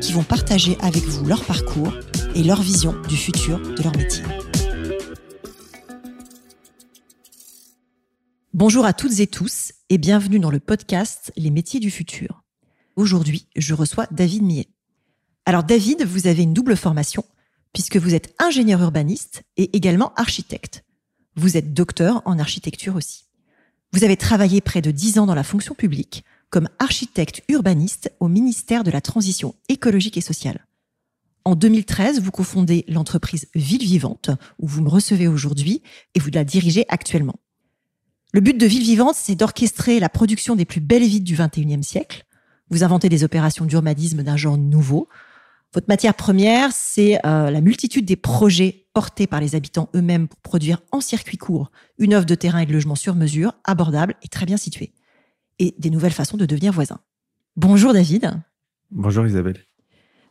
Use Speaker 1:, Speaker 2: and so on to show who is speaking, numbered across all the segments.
Speaker 1: qui vont partager avec vous leur parcours et leur vision du futur de leur métier. Bonjour à toutes et tous et bienvenue dans le podcast Les métiers du futur. Aujourd'hui, je reçois David Millet. Alors David, vous avez une double formation puisque vous êtes ingénieur urbaniste et également architecte. Vous êtes docteur en architecture aussi. Vous avez travaillé près de dix ans dans la fonction publique comme architecte urbaniste au ministère de la Transition écologique et sociale. En 2013, vous cofondez l'entreprise Ville Vivante, où vous me recevez aujourd'hui et vous la dirigez actuellement. Le but de Ville Vivante, c'est d'orchestrer la production des plus belles villes du XXIe siècle. Vous inventez des opérations d'urbanisme d'un genre nouveau. Votre matière première, c'est euh, la multitude des projets portés par les habitants eux-mêmes pour produire en circuit court une offre de terrain et de logement sur mesure, abordable et très bien située et des nouvelles façons de devenir voisin. Bonjour David.
Speaker 2: Bonjour Isabelle.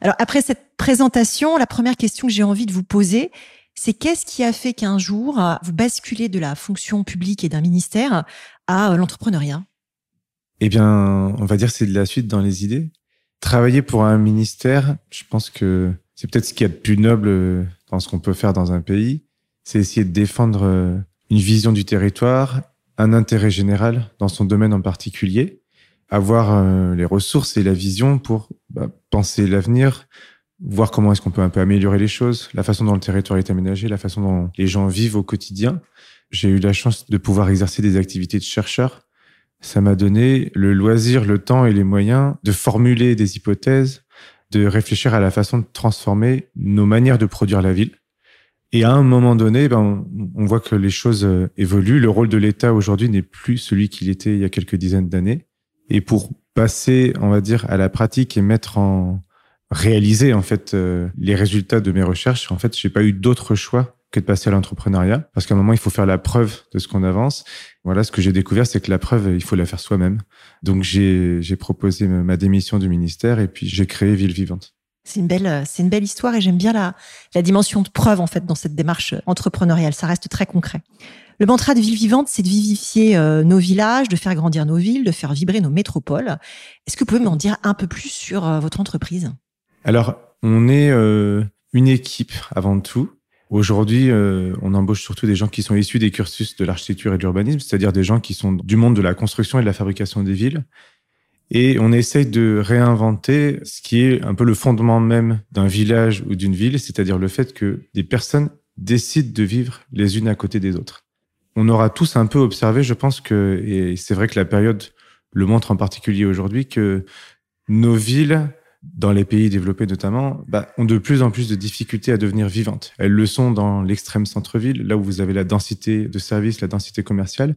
Speaker 1: Alors après cette présentation, la première question que j'ai envie de vous poser, c'est qu'est-ce qui a fait qu'un jour vous basculez de la fonction publique et d'un ministère à euh, l'entrepreneuriat?
Speaker 2: Eh bien, on va dire c'est de la suite dans les idées. Travailler pour un ministère, je pense que c'est peut-être ce qu'il y a de plus noble euh, dans ce qu'on peut faire dans un pays. C'est essayer de défendre euh, une vision du territoire un intérêt général dans son domaine en particulier, avoir euh, les ressources et la vision pour bah, penser l'avenir, voir comment est-ce qu'on peut un peu améliorer les choses, la façon dont le territoire est aménagé, la façon dont les gens vivent au quotidien. J'ai eu la chance de pouvoir exercer des activités de chercheur. Ça m'a donné le loisir, le temps et les moyens de formuler des hypothèses, de réfléchir à la façon de transformer nos manières de produire la ville et à un moment donné, ben, on voit que les choses euh, évoluent. Le rôle de l'État aujourd'hui n'est plus celui qu'il était il y a quelques dizaines d'années. Et pour passer, on va dire, à la pratique et mettre en réaliser en fait euh, les résultats de mes recherches, en fait, j'ai pas eu d'autre choix que de passer à l'entrepreneuriat, parce qu'à un moment, il faut faire la preuve de ce qu'on avance. Voilà, ce que j'ai découvert, c'est que la preuve, il faut la faire soi-même. Donc, j'ai proposé ma démission du ministère et puis j'ai créé Ville Vivante.
Speaker 1: C'est une belle, c'est une belle histoire et j'aime bien la, la dimension de preuve en fait dans cette démarche entrepreneuriale. Ça reste très concret. Le mantra de Ville Vivante, c'est de vivifier euh, nos villages, de faire grandir nos villes, de faire vibrer nos métropoles. Est-ce que vous pouvez m'en dire un peu plus sur euh, votre entreprise?
Speaker 2: Alors, on est euh, une équipe avant tout. Aujourd'hui, on embauche surtout des gens qui sont issus des cursus de l'architecture et de l'urbanisme, c'est-à-dire des gens qui sont du monde de la construction et de la fabrication des villes. Et on essaye de réinventer ce qui est un peu le fondement même d'un village ou d'une ville, c'est-à-dire le fait que des personnes décident de vivre les unes à côté des autres. On aura tous un peu observé, je pense que, et c'est vrai que la période le montre en particulier aujourd'hui, que nos villes, dans les pays développés notamment, bah, ont de plus en plus de difficultés à devenir vivantes. Elles le sont dans l'extrême centre-ville, là où vous avez la densité de services, la densité commerciale,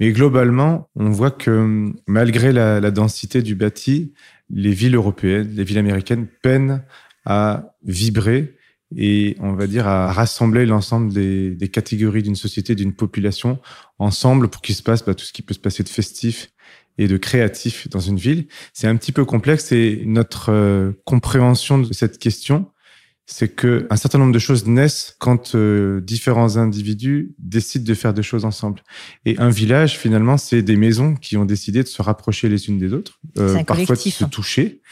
Speaker 2: mais globalement, on voit que malgré la, densité du bâti, les villes européennes, les villes américaines peinent à vibrer et on va dire à rassembler l'ensemble des, catégories d'une société, d'une population ensemble pour qu'il se passe bah, tout ce qui peut se passer de festif et de créatif dans une ville. C'est un petit peu complexe et notre euh, compréhension de cette question c'est que un certain nombre de choses naissent quand euh, différents individus décident de faire des choses ensemble. Et un village, finalement, c'est des maisons qui ont décidé de se rapprocher les unes des autres,
Speaker 1: euh,
Speaker 2: parfois de se toucher,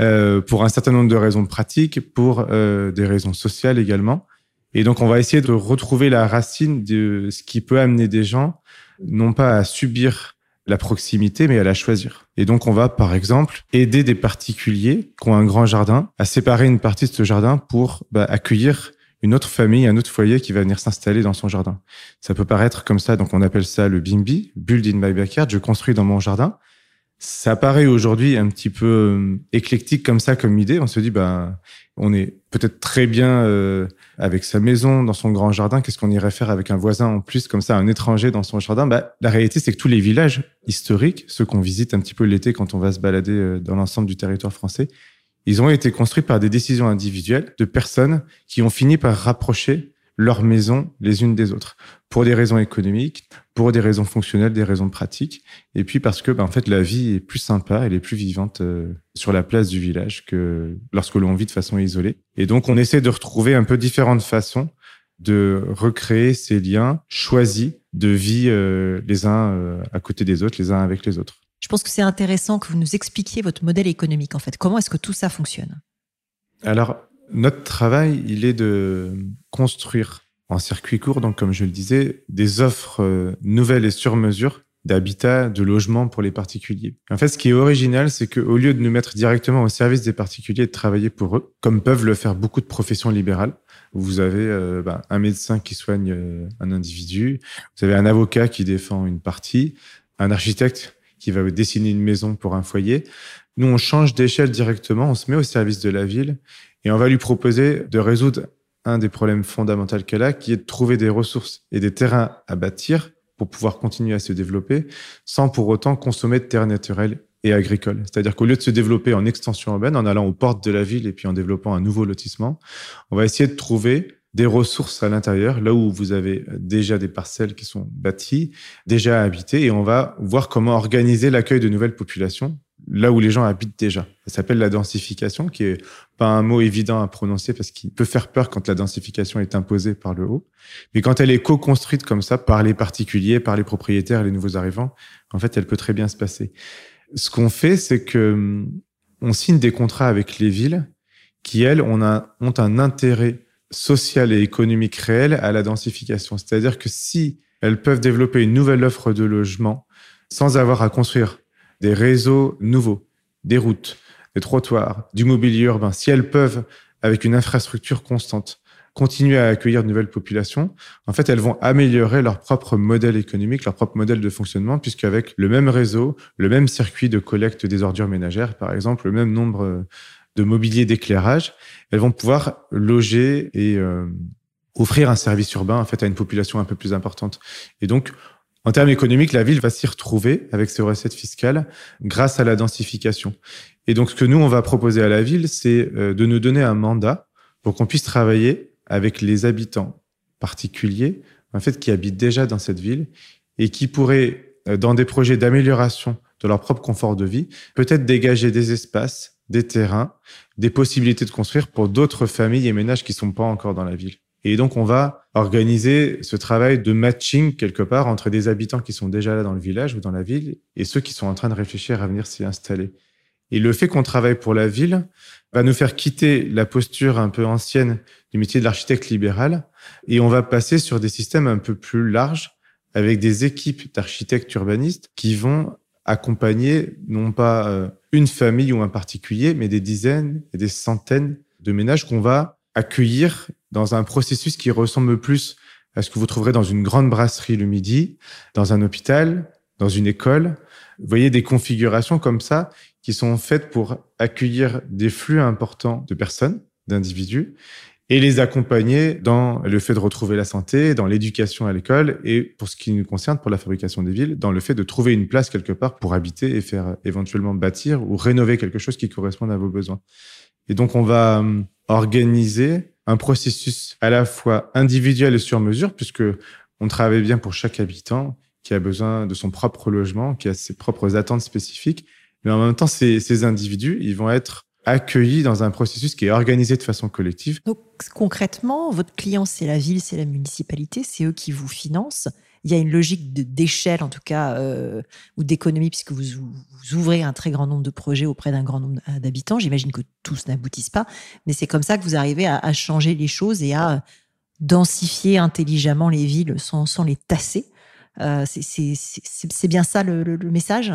Speaker 2: euh, pour un certain nombre de raisons pratiques, pour euh, des raisons sociales également. Et donc, on va essayer de retrouver la racine de ce qui peut amener des gens, non pas à subir la proximité, mais à la choisir. Et donc, on va, par exemple, aider des particuliers qui ont un grand jardin à séparer une partie de ce jardin pour bah, accueillir une autre famille, un autre foyer qui va venir s'installer dans son jardin. Ça peut paraître comme ça, donc on appelle ça le BIMBI, Build in my backyard, je construis dans mon jardin. Ça paraît aujourd'hui un petit peu euh, éclectique comme ça, comme idée. On se dit, bah, on est peut-être très bien euh, avec sa maison, dans son grand jardin. Qu'est-ce qu'on irait faire avec un voisin en plus, comme ça, un étranger dans son jardin? Bah, La réalité, c'est que tous les villages historiques, ceux qu'on visite un petit peu l'été quand on va se balader euh, dans l'ensemble du territoire français, ils ont été construits par des décisions individuelles de personnes qui ont fini par rapprocher leurs maisons les unes des autres pour des raisons économiques, pour des raisons fonctionnelles, des raisons pratiques, et puis parce que, ben, en fait, la vie est plus sympa, elle est plus vivante euh, sur la place du village que lorsque l'on vit de façon isolée. Et donc, on essaie de retrouver un peu différentes façons de recréer ces liens choisis de vie euh, les uns euh, à côté des autres, les uns avec les autres.
Speaker 1: Je pense que c'est intéressant que vous nous expliquiez votre modèle économique, en fait. Comment est-ce que tout ça fonctionne?
Speaker 2: Alors, notre travail, il est de construire en circuit court, donc comme je le disais, des offres euh, nouvelles et sur mesure d'habitat, de logement pour les particuliers. En fait, ce qui est original, c'est qu'au lieu de nous mettre directement au service des particuliers et de travailler pour eux, comme peuvent le faire beaucoup de professions libérales, vous avez euh, bah, un médecin qui soigne euh, un individu, vous avez un avocat qui défend une partie, un architecte qui va dessiner une maison pour un foyer. Nous, on change d'échelle directement, on se met au service de la ville et on va lui proposer de résoudre un des problèmes fondamentaux qu'elle a, qui est de trouver des ressources et des terrains à bâtir pour pouvoir continuer à se développer sans pour autant consommer de terres naturelles et agricoles. C'est-à-dire qu'au lieu de se développer en extension urbaine, en allant aux portes de la ville et puis en développant un nouveau lotissement, on va essayer de trouver des ressources à l'intérieur, là où vous avez déjà des parcelles qui sont bâties, déjà habitées, et on va voir comment organiser l'accueil de nouvelles populations là où les gens habitent déjà. Ça s'appelle la densification, qui est pas un mot évident à prononcer parce qu'il peut faire peur quand la densification est imposée par le haut. Mais quand elle est co-construite comme ça par les particuliers, par les propriétaires, les nouveaux arrivants, en fait, elle peut très bien se passer. Ce qu'on fait, c'est que hum, on signe des contrats avec les villes qui, elles, ont un, ont un intérêt social et économique réel à la densification. C'est-à-dire que si elles peuvent développer une nouvelle offre de logement sans avoir à construire des réseaux nouveaux, des routes, des trottoirs, du mobilier urbain, si elles peuvent, avec une infrastructure constante, continuer à accueillir de nouvelles populations, en fait, elles vont améliorer leur propre modèle économique, leur propre modèle de fonctionnement, puisqu'avec le même réseau, le même circuit de collecte des ordures ménagères, par exemple, le même nombre de mobilier d'éclairage, elles vont pouvoir loger et euh, offrir un service urbain en fait à une population un peu plus importante. Et donc, en termes économiques, la ville va s'y retrouver avec ses recettes fiscales grâce à la densification. Et donc, ce que nous, on va proposer à la ville, c'est euh, de nous donner un mandat pour qu'on puisse travailler avec les habitants particuliers, en fait, qui habitent déjà dans cette ville et qui pourraient, euh, dans des projets d'amélioration de leur propre confort de vie, peut-être dégager des espaces, des terrains, des possibilités de construire pour d'autres familles et ménages qui sont pas encore dans la ville. Et donc, on va organiser ce travail de matching quelque part entre des habitants qui sont déjà là dans le village ou dans la ville et ceux qui sont en train de réfléchir à venir s'y installer. Et le fait qu'on travaille pour la ville va nous faire quitter la posture un peu ancienne du métier de l'architecte libéral et on va passer sur des systèmes un peu plus larges avec des équipes d'architectes urbanistes qui vont accompagner non pas euh, une famille ou un particulier, mais des dizaines et des centaines de ménages qu'on va accueillir dans un processus qui ressemble plus à ce que vous trouverez dans une grande brasserie le midi, dans un hôpital, dans une école. Vous voyez des configurations comme ça qui sont faites pour accueillir des flux importants de personnes, d'individus, et les accompagner dans le fait de retrouver la santé, dans l'éducation à l'école, et pour ce qui nous concerne, pour la fabrication des villes, dans le fait de trouver une place quelque part pour habiter et faire éventuellement bâtir ou rénover quelque chose qui corresponde à vos besoins. Et donc, on va hum, organiser un processus à la fois individuel et sur mesure, puisque on travaille bien pour chaque habitant qui a besoin de son propre logement, qui a ses propres attentes spécifiques. Mais en même temps, ces, ces individus, ils vont être accueillis dans un processus qui est organisé de façon collective.
Speaker 1: Donc concrètement, votre client, c'est la ville, c'est la municipalité, c'est eux qui vous financent il y a une logique d'échelle, en tout cas, euh, ou d'économie, puisque vous, ouvrez un très grand nombre de projets auprès d'un grand nombre d'habitants. J'imagine que tous n'aboutissent pas, mais c'est comme ça que vous arrivez à, changer les choses et à densifier intelligemment les villes sans, les tasser. Euh, c'est bien ça le, le message?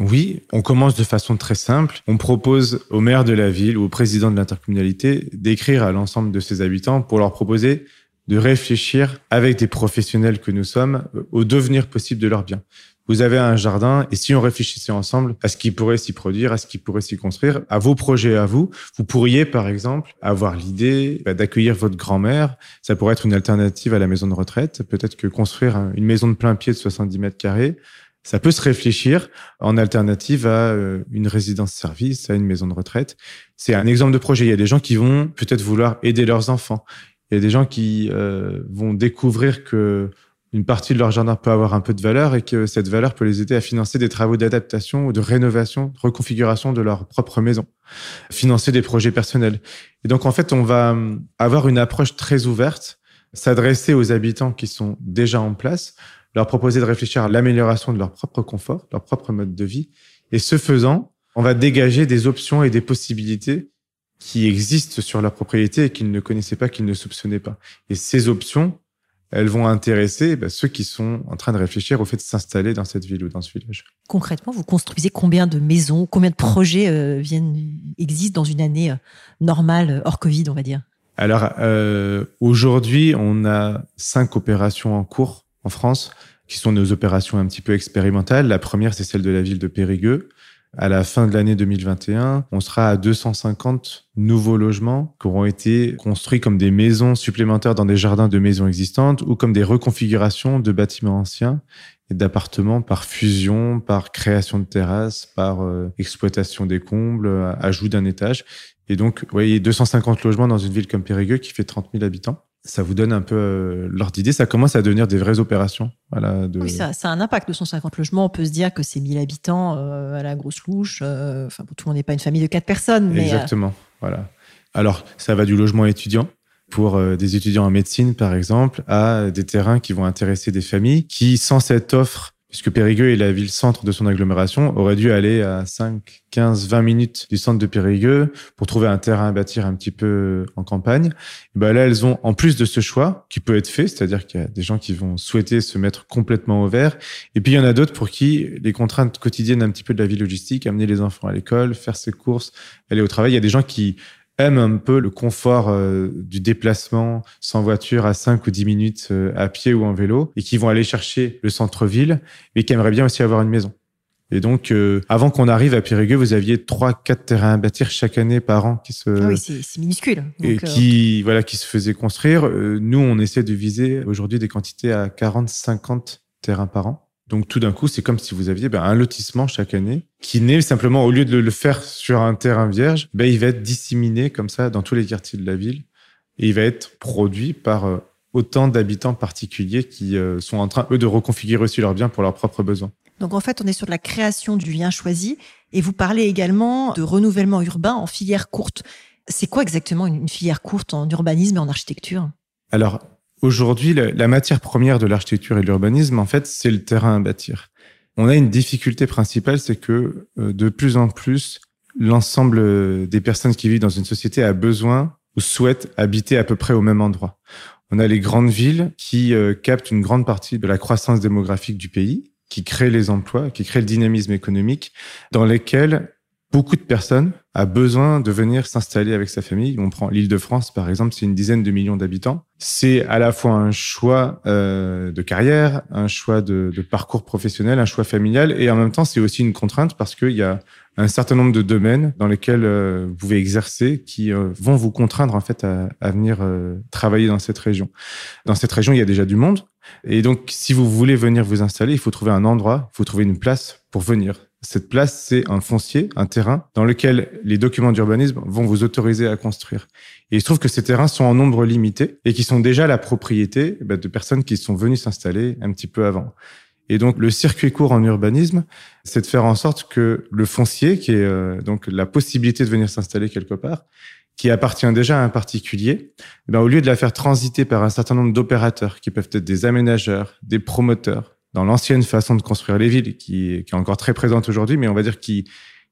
Speaker 2: Oui, on commence de façon très simple. On propose au maire de la ville ou au président de l'intercommunalité d'écrire à l'ensemble de ses habitants pour leur proposer de réfléchir avec des professionnels que nous sommes euh, au devenir possible de leurs biens. Vous avez un jardin et si on réfléchissait ensemble à ce qui pourrait s'y produire, à ce qui pourrait s'y construire, à vos projets à vous, vous pourriez par exemple avoir l'idée bah, d'accueillir votre grand-mère. Ça pourrait être une alternative à la maison de retraite. Peut-être que construire une maison de plein pied de 70 mètres carrés Ça peut se réfléchir en alternative à euh, une résidence-service, à une maison de retraite. C'est un exemple de projet. Il y a des gens qui vont peut-être vouloir aider leurs enfants. Il y a des gens qui euh, vont découvrir que une partie de leur jardin peut avoir un peu de valeur et que cette valeur peut les aider à financer des travaux d'adaptation ou de rénovation, de reconfiguration de leur propre maison, financer des projets personnels. Et donc, en fait, on va hum, avoir une approche très ouverte, s'adresser aux habitants qui sont déjà en place, leur proposer de réfléchir à l'amélioration de leur propre confort, leur propre mode de vie. Et ce faisant, on va dégager des options et des possibilités qui existent sur leur propriété et qu'ils ne connaissaient pas, qu'ils ne soupçonnaient pas. Et ces options, elles vont intéresser bah, ceux qui sont en train de réfléchir au fait de s'installer dans cette ville ou dans ce village.
Speaker 1: Concrètement, vous construisez combien de maisons, combien de projets euh, viennent existent dans une année euh, normale hors Covid, on va dire?
Speaker 2: Alors euh, aujourd'hui, on a cinq opérations en cours en France, qui sont nos opérations un petit peu expérimentales. La première, c'est celle de la ville de Périgueux. À la fin de l'année 2021, on sera à 250 nouveaux logements qui auront été construits comme des maisons supplémentaires dans des jardins de maisons existantes ou comme des reconfigurations de bâtiments anciens et d'appartements par fusion, par création de terrasses, par euh, exploitation des combles, euh, ajout d'un étage. Et donc, vous voyez, 250 logements dans une ville comme Périgueux qui fait 30 000 habitants ça vous donne un peu euh, l'ordre d'idée. Ça commence à devenir des vraies opérations. Voilà,
Speaker 1: Oui, ça, ça, a un impact de 150 logements. On peut se dire que c'est 1000 habitants euh, à la grosse louche. Euh, enfin, tout le monde n'est pas une famille de quatre personnes. Mais
Speaker 2: Exactement. Voilà. Alors, ça va du logement étudiant pour des étudiants en médecine, par exemple, à des terrains qui vont intéresser des familles qui, sans cette offre puisque Périgueux est la ville-centre de son agglomération, aurait dû aller à 5, 15, 20 minutes du centre de Périgueux pour trouver un terrain à bâtir un petit peu en campagne. Et ben là, elles ont, en plus de ce choix, qui peut être fait, c'est-à-dire qu'il y a des gens qui vont souhaiter se mettre complètement au vert, et puis il y en a d'autres pour qui les contraintes quotidiennes un petit peu de la vie logistique, amener les enfants à l'école, faire ses courses, aller au travail, il y a des gens qui aiment un peu le confort euh, du déplacement sans voiture à 5 ou 10 minutes euh, à pied ou en vélo et qui vont aller chercher le centre-ville, mais qui aimeraient bien aussi avoir une maison. Et donc, euh, avant qu'on arrive à Périgueux, vous aviez trois, quatre terrains à bâtir chaque année par an qui se.
Speaker 1: Ah oui, c'est minuscule.
Speaker 2: et qui, voilà, qui se faisaient construire. nous, on essaie de viser aujourd'hui des quantités à 40, 50 terrains par an. Donc tout d'un coup, c'est comme si vous aviez ben, un lotissement chaque année qui naît simplement, au lieu de le faire sur un terrain vierge, ben, il va être disséminé comme ça dans tous les quartiers de la ville et il va être produit par euh, autant d'habitants particuliers qui euh, sont en train, eux, de reconfigurer aussi leurs biens pour leurs propres besoins.
Speaker 1: Donc en fait, on est sur la création du lien choisi et vous parlez également de renouvellement urbain en filière courte. C'est quoi exactement une filière courte en urbanisme et en architecture?
Speaker 2: Alors, Aujourd'hui, la, matière première de l'architecture et de l'urbanisme, en fait, c'est le terrain à bâtir. On a une difficulté principale, c'est que euh, de plus en plus, l'ensemble des personnes qui vivent dans une société a besoin ou souhaite habiter à peu près au même endroit. On a les grandes villes qui euh, captent une grande partie de la croissance démographique du pays, qui créent les emplois, qui créent le dynamisme économique, dans lesquelles beaucoup de personnes a besoin de venir s'installer avec sa famille. On prend l'île de France, par exemple, c'est une dizaine de millions d'habitants. C'est à la fois un choix euh, de carrière, un choix de, de, parcours professionnel, un choix familial, et en même temps, c'est aussi une contrainte parce qu'il y a un certain nombre de domaines dans lesquels euh, vous pouvez exercer qui euh, vont vous contraindre en fait à, à venir euh, travailler dans cette région. Dans cette région, il y a déjà du monde, et donc si vous voulez venir vous installer, il faut trouver un endroit, il faut trouver une place pour venir. Cette place, c'est un foncier, un terrain dans lequel les documents d'urbanisme vont vous autoriser à construire. Et il se trouve que ces terrains sont en nombre limité et qui sont déjà la propriété bah, de personnes qui sont venues s'installer un petit peu avant. Et donc le circuit court en urbanisme, c'est de faire en sorte que le foncier, qui est euh, donc la possibilité de venir s'installer quelque part, qui appartient déjà à un particulier, eh ben, au lieu de la faire transiter par un certain nombre d'opérateurs, qui peuvent être des aménageurs, des promoteurs, dans l'ancienne façon de construire les villes, qui, est encore très présente aujourd'hui, mais on va dire qui,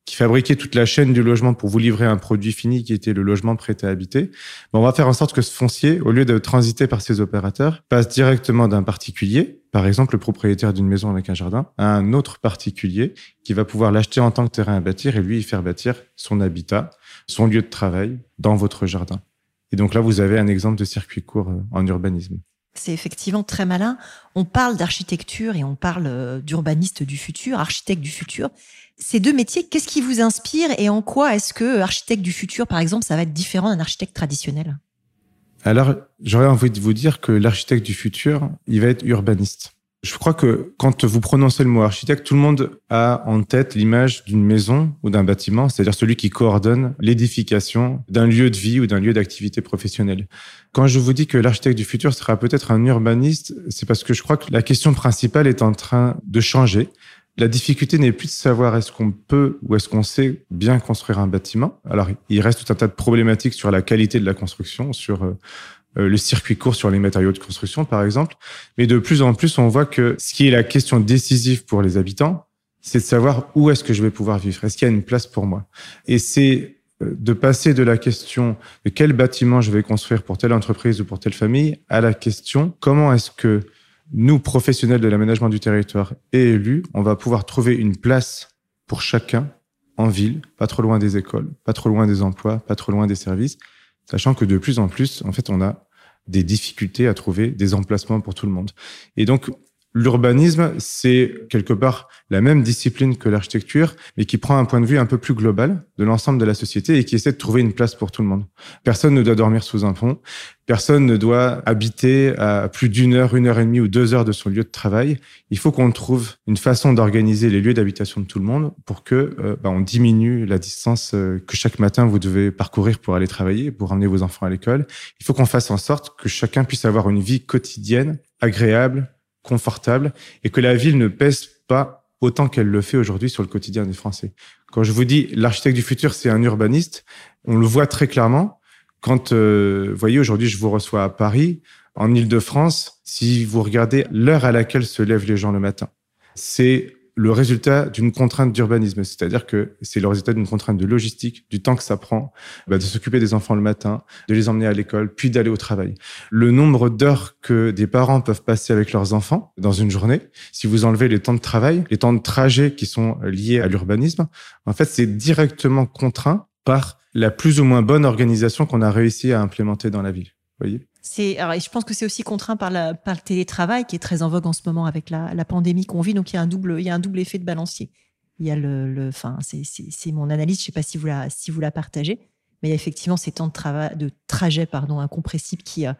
Speaker 2: fabriquait toute la chaîne du logement pour vous livrer un produit fini qui était le logement prêt à habiter. on va faire en sorte que ce foncier, au lieu de transiter par ces opérateurs, passe directement d'un particulier, par exemple le propriétaire d'une maison avec un jardin, à un autre particulier qui va pouvoir l'acheter en tant que terrain à bâtir et lui y faire bâtir son habitat, son lieu de travail dans votre jardin. Et donc là, vous avez un exemple de circuit court euh, en urbanisme.
Speaker 1: C'est effectivement très malin. On parle d'architecture et on parle euh, d'urbaniste du futur, architecte du futur. Ces deux métiers, qu'est-ce qui vous inspire et en quoi est-ce que architecte du futur, par exemple, ça va être différent d'un architecte traditionnel?
Speaker 2: Alors, j'aurais envie de vous dire que l'architecte du futur, il va être urbaniste. Je crois que quand vous prononcez le mot architecte, tout le monde a en tête l'image d'une maison ou d'un bâtiment, c'est-à-dire celui qui coordonne l'édification d'un lieu de vie ou d'un lieu d'activité professionnelle. Quand je vous dis que l'architecte du futur sera peut-être un urbaniste, c'est parce que je crois que la question principale est en train de changer. La difficulté n'est plus de savoir est-ce qu'on peut ou est-ce qu'on sait bien construire un bâtiment. Alors, il reste tout un tas de problématiques sur la qualité de la construction, sur euh, le circuit court sur les matériaux de construction, par exemple. Mais de plus en plus, on voit que ce qui est la question décisive pour les habitants, c'est de savoir où est-ce que je vais pouvoir vivre. Est-ce qu'il y a une place pour moi? Et c'est euh, de passer de la question de quel bâtiment je vais construire pour telle entreprise ou pour telle famille à la question comment est-ce que nous, professionnels de l'aménagement du territoire et élus, on va pouvoir trouver une place pour chacun en ville, pas trop loin des écoles, pas trop loin des emplois, pas trop loin des services, sachant que de plus en plus, en fait, on a des difficultés à trouver des emplacements pour tout le monde. Et donc, l'urbanisme, c'est quelque part la même discipline que l'architecture, mais qui prend un point de vue un peu plus global de l'ensemble de la société et qui essaie de trouver une place pour tout le monde. Personne ne doit dormir sous un pont, personne ne doit habiter à plus d'une heure, une heure et demie ou deux heures de son lieu de travail. Il faut qu'on trouve une façon d'organiser les lieux d'habitation de tout le monde pour que euh, bah, on diminue la distance euh, que chaque matin vous devez parcourir pour aller travailler, pour emmener vos enfants à l'école. Il faut qu'on fasse en sorte que chacun puisse avoir une vie quotidienne agréable, confortable et que la ville ne pèse pas autant qu'elle le fait aujourd'hui sur le quotidien des Français. Quand je vous dis l'architecte du futur, c'est un urbaniste, on le voit très clairement. Quand, euh, vous voyez, aujourd'hui, je vous reçois à Paris, en Ile-de-France, si vous regardez l'heure à laquelle se lèvent les gens le matin, c'est le résultat d'une contrainte d'urbanisme, c'est-à-dire que c'est le résultat d'une contrainte de logistique, du temps que ça prend bah, de s'occuper des enfants le matin, de les emmener à l'école, puis d'aller au travail. Le nombre d'heures que des parents peuvent passer avec leurs enfants dans une journée, si vous enlevez les temps de travail, les temps de trajet qui sont liés à l'urbanisme, en fait, c'est directement contraint par la plus ou moins bonne organisation qu'on a réussi à implémenter dans la ville. Voyez?
Speaker 1: Je pense que c'est aussi contraint par, le télétravail qui est très en vogue en ce moment avec la, pandémie qu'on vit. Donc, il y a un double, effet de balancier. C'est, mon analyse. Je sais pas si vous la, partagez, mais il y a effectivement ces temps de trajet, incompressibles qui euh,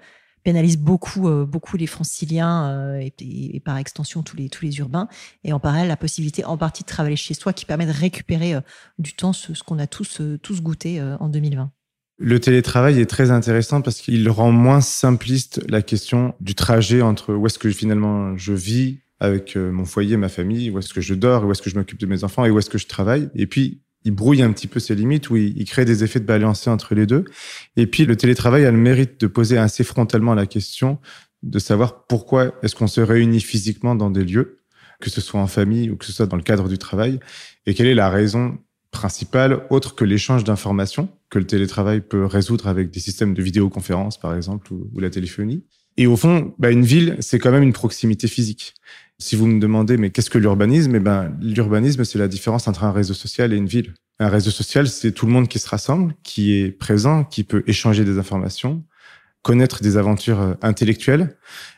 Speaker 1: pénalisent beaucoup, euh, beaucoup les franciliens euh, et, par extension tous les, urbains. Et en parallèle, la possibilité en partie de travailler chez soi qui permet de récupérer du temps, ce, qu'on a tous goûté en 2020.
Speaker 2: Le télétravail est très intéressant parce qu'il rend moins simpliste la question du trajet entre où est-ce que finalement je vis avec euh, mon foyer, ma famille, où est-ce que je dors, où est-ce que je m'occupe de mes enfants et où est-ce que je travaille. Et puis, il brouille un petit peu ses limites, où il, crée des effets de balancier entre les deux. Et puis, le télétravail a le mérite de poser assez frontalement la question de savoir pourquoi est-ce qu'on se réunit physiquement dans des lieux, que ce soit en famille ou que ce soit dans le cadre du travail, et quelle est la raison principale autre que l'échange d'informations que le télétravail peut résoudre avec des systèmes de vidéoconférence, par exemple, ou, la téléphonie. Et au fond, bah, une ville, c'est quand même une proximité physique. Si vous me demandez, mais qu'est-ce que l'urbanisme? Eh ben, l'urbanisme, c'est la différence entre un réseau social et une ville. Un réseau social, c'est tout le monde qui se rassemble, qui est présent, qui peut échanger des informations, connaître des aventures euh, intellectuelles.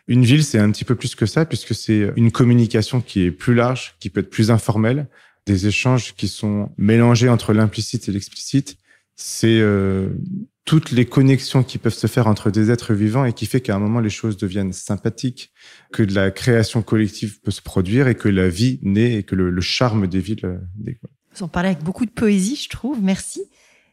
Speaker 2: Une ville, c'est un petit peu plus que ça, puisque c'est une communication qui est plus large, qui peut être plus informelle, des échanges qui sont mélangés entre l'implicite et l'explicite, c'est euh, toutes les connexions qui peuvent se faire entre des êtres vivants et qui fait qu'à un moment les choses deviennent sympathiques, que de la création collective peut se produire et que la vie naît et que le, charme des villes euh, naît.
Speaker 1: Vous en parlez avec beaucoup de poésie, je trouve. Merci.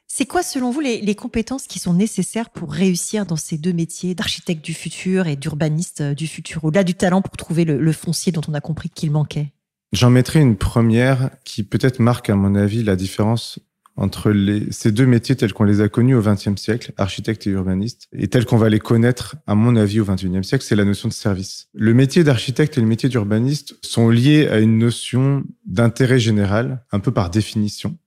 Speaker 1: C'est quoi, selon vous, les, compétences qui sont nécessaires pour réussir dans ces deux métiers d'architecte du futur et d'urbaniste euh, du futur, au-delà du talent pour trouver le foncier dont on a compris qu'il manquait?
Speaker 2: J'en mettrai une première qui peut-être marque, à mon avis, la différence entre ces deux métiers tels qu'on les a connus au XXe siècle, architecte et urbaniste, et tels qu'on va les connaître, à mon avis, au XXIe siècle, c'est la notion de service. Le métier d'architecte et le métier d'urbaniste sont liés à une notion d'intérêt général, un peu par définition.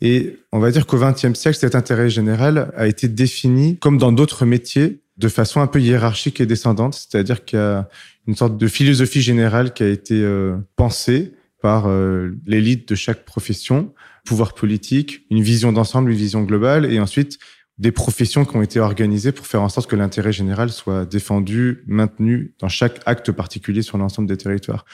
Speaker 2: Et on va dire qu'au XXe siècle, cet intérêt général a été défini, comme dans d'autres métiers, de façon un peu hiérarchique et descendante, c'est-à-dire qu'il y a une sorte de philosophie générale qui a été euh, pensée par euh, l'élite de chaque profession pouvoir politique, une vision d'ensemble, une vision globale, et ensuite des professions qui ont été organisées pour faire en sorte que l'intérêt général soit défendu, maintenu dans chaque acte particulier sur l'ensemble des territoires.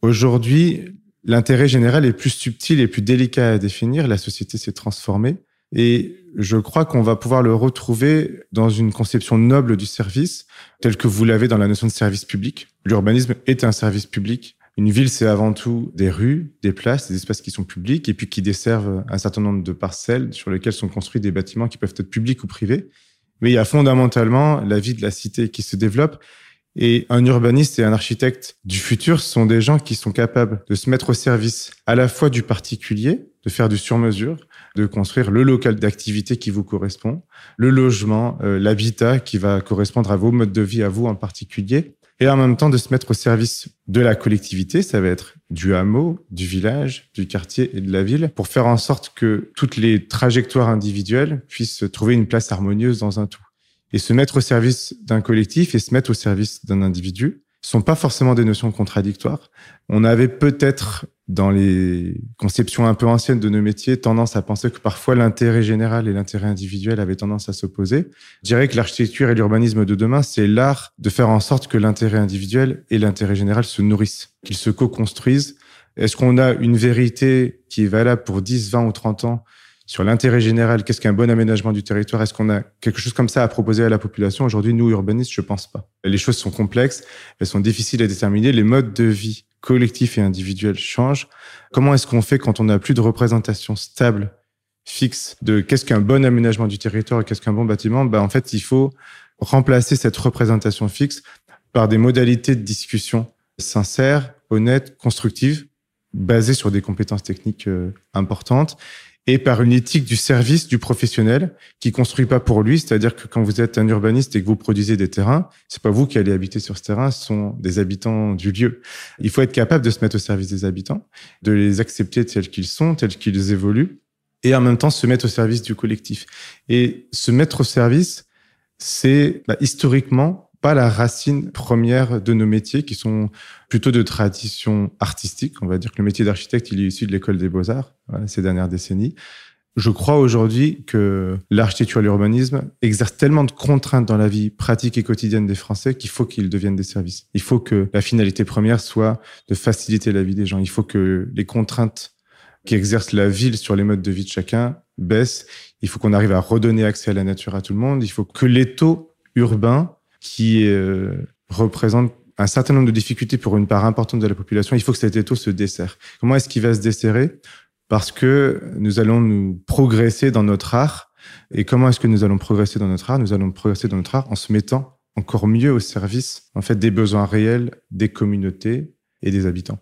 Speaker 2: Aujourd'hui, l'intérêt général est plus subtil et plus délicat à définir. La société s'est transformée. Et je crois qu'on va pouvoir le retrouver dans une conception noble du service, telle que vous l'avez dans la notion de service public. L'urbanisme est un service public. Une ville, c'est avant tout des rues, des places, des espaces qui sont publics et puis qui desservent un certain nombre de parcelles sur lesquelles sont construits des bâtiments qui peuvent être publics ou privés. Mais il y a fondamentalement la vie de la cité qui se développe. Et un urbaniste et un architecte du futur sont des gens qui sont capables de se mettre au service à la fois du particulier, de faire du sur-mesure, de construire le local d'activité qui vous correspond, le logement, euh, l'habitat qui va correspondre à vos modes de vie, à vous en particulier, et en même temps de se mettre au service de la collectivité, ça va être du hameau, du village, du quartier et de la ville, pour faire en sorte que toutes les trajectoires individuelles puissent trouver une place harmonieuse dans un tout. Et se mettre au service d'un collectif et se mettre au service d'un individu sont pas forcément des notions contradictoires. On avait peut-être dans les conceptions un peu anciennes de nos métiers, tendance à penser que parfois l'intérêt général et l'intérêt individuel avaient tendance à s'opposer. Je dirais que l'architecture et l'urbanisme de demain, c'est l'art de faire en sorte que l'intérêt individuel et l'intérêt général se nourrissent, qu'ils se co-construisent. Est-ce qu'on a une vérité qui est valable pour 10, 20 ou 30 ans sur l'intérêt général, qu'est-ce qu'un bon aménagement du territoire? Est-ce qu'on a quelque chose comme ça à proposer à la population? Aujourd'hui, nous, urbanistes, je pense pas. Les choses sont complexes, elles sont difficiles à déterminer. Les modes de vie collectifs et individuels changent. Comment est-ce qu'on fait quand on n'a plus de représentation stable, fixe, de qu'est-ce qu'un bon aménagement du territoire et qu'est-ce qu'un bon bâtiment? Ben, En fait, il faut remplacer cette représentation fixe par des modalités de discussion sincères, honnêtes, constructives, basées sur des compétences techniques euh, importantes et par une éthique du service du professionnel qui construit pas pour lui, c'est-à-dire que quand vous êtes un urbaniste et que vous produisez des terrains, c'est pas vous qui allez habiter sur ce terrain, ce sont des habitants du lieu. Il faut être capable de se mettre au service des habitants, de les accepter tels qu'ils sont, tels qu'ils évoluent, et en même temps se mettre au service du collectif. Et se mettre au service, c'est bah, historiquement pas la racine première de nos métiers qui sont plutôt de tradition artistique. On va dire que le métier d'architecte, il est issu de l'école des beaux-arts ces dernières décennies. Je crois aujourd'hui que l'architecture et l'urbanisme exercent tellement de contraintes dans la vie pratique et quotidienne des Français qu'il faut qu'ils deviennent des services. Il faut que la finalité première soit de faciliter la vie des gens. Il faut que les contraintes qui exercent la ville sur les modes de vie de chacun baissent. Il faut qu'on arrive à redonner accès à la nature à tout le monde. Il faut que l'étau urbain qui euh, représente un certain nombre de difficultés pour une part importante de la population, il faut que cet étau se desserre. Comment est-ce qu'il va se desserrer? Parce que nous allons nous progresser dans notre art. Et comment est-ce que nous allons progresser dans notre art? Nous allons progresser dans notre art en se mettant encore mieux au service en fait des besoins réels des communautés et des habitants.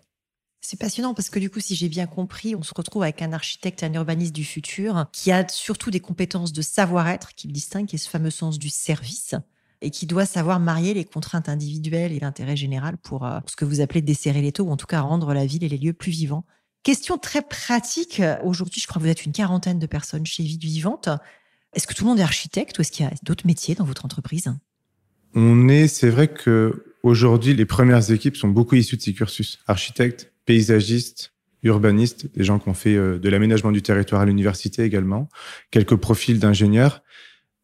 Speaker 1: C'est passionnant parce que du coup, si j'ai bien compris, on se retrouve avec un architecte, un urbaniste du futur qui a surtout des compétences de savoir-être qui le distinguent et ce fameux sens du service et qui doit savoir marier les contraintes individuelles et l'intérêt général pour, euh, ce que vous appelez desserrer les taux ou en tout cas rendre la ville et les lieux plus vivants. Question très pratique. Aujourd'hui, je crois que vous êtes une quarantaine de personnes chez Vie Vivante. Est-ce que tout le monde est architecte ou est-ce qu'il y a d'autres métiers dans votre entreprise?
Speaker 2: On est, c'est vrai que aujourd'hui, les premières équipes sont beaucoup issues de ces cursus. Architectes, paysagistes, urbanistes, des gens qui ont fait euh, de l'aménagement du territoire à l'université également, quelques profils d'ingénieurs.